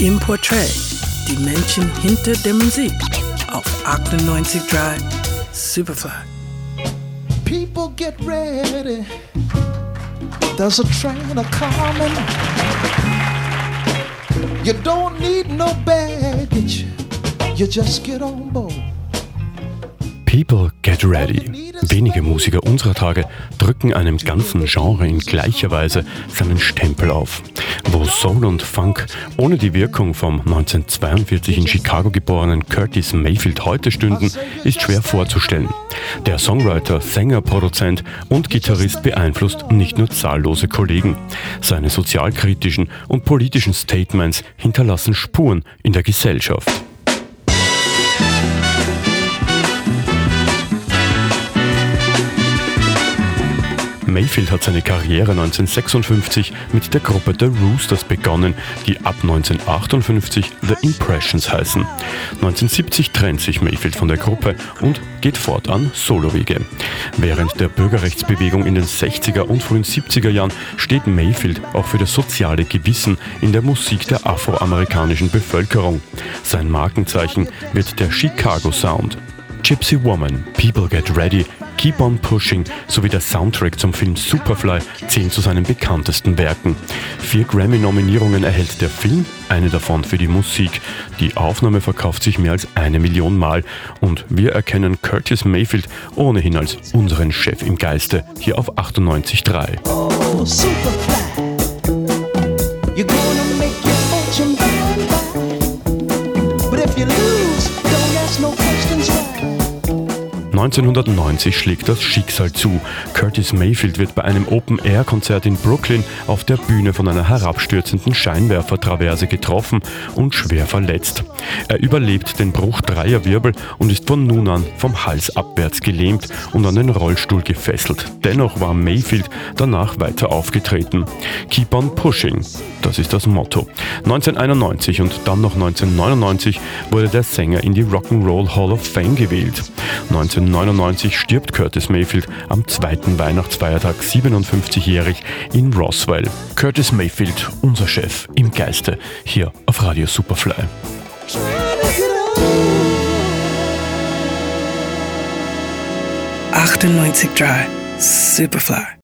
im Portrait, die Menschen hinter der Musik auf 98.3 Superfly. People get ready. There's a train a coming. You don't need no baggage. You just get on board. People Get Ready. Wenige Musiker unserer Tage drücken einem ganzen Genre in gleicher Weise seinen Stempel auf. Wo Soul und Funk ohne die Wirkung vom 1942 in Chicago geborenen Curtis Mayfield heute stünden, ist schwer vorzustellen. Der Songwriter, Sänger, Produzent und Gitarrist beeinflusst nicht nur zahllose Kollegen. Seine sozialkritischen und politischen Statements hinterlassen Spuren in der Gesellschaft. Mayfield hat seine Karriere 1956 mit der Gruppe The Roosters begonnen, die ab 1958 The Impressions heißen. 1970 trennt sich Mayfield von der Gruppe und geht fortan Solowege. Während der Bürgerrechtsbewegung in den 60er und frühen 70er Jahren steht Mayfield auch für das soziale Gewissen in der Musik der afroamerikanischen Bevölkerung. Sein Markenzeichen wird der Chicago Sound. Gypsy Woman, People Get Ready, Keep on Pushing sowie der Soundtrack zum Film Superfly zählen zu seinen bekanntesten Werken. Vier Grammy-Nominierungen erhält der Film, eine davon für die Musik. Die Aufnahme verkauft sich mehr als eine Million Mal und wir erkennen Curtis Mayfield ohnehin als unseren Chef im Geiste hier auf 98.3. Oh, Superfly. You're gonna make your fortune by 1990 schlägt das Schicksal zu. Curtis Mayfield wird bei einem Open-Air-Konzert in Brooklyn auf der Bühne von einer herabstürzenden Scheinwerfertraverse getroffen und schwer verletzt. Er überlebt den Bruch dreier Wirbel und ist von nun an vom Hals abwärts gelähmt und an den Rollstuhl gefesselt. Dennoch war Mayfield danach weiter aufgetreten. Keep on pushing, das ist das Motto. 1991 und dann noch 1999 wurde der Sänger in die Rock'n'Roll Hall of Fame gewählt. 1999 stirbt Curtis Mayfield am zweiten Weihnachtsfeiertag 57-jährig in Roswell. Curtis Mayfield, unser Chef im Geiste, hier auf Radio Superfly. On. 98.3 Superfly.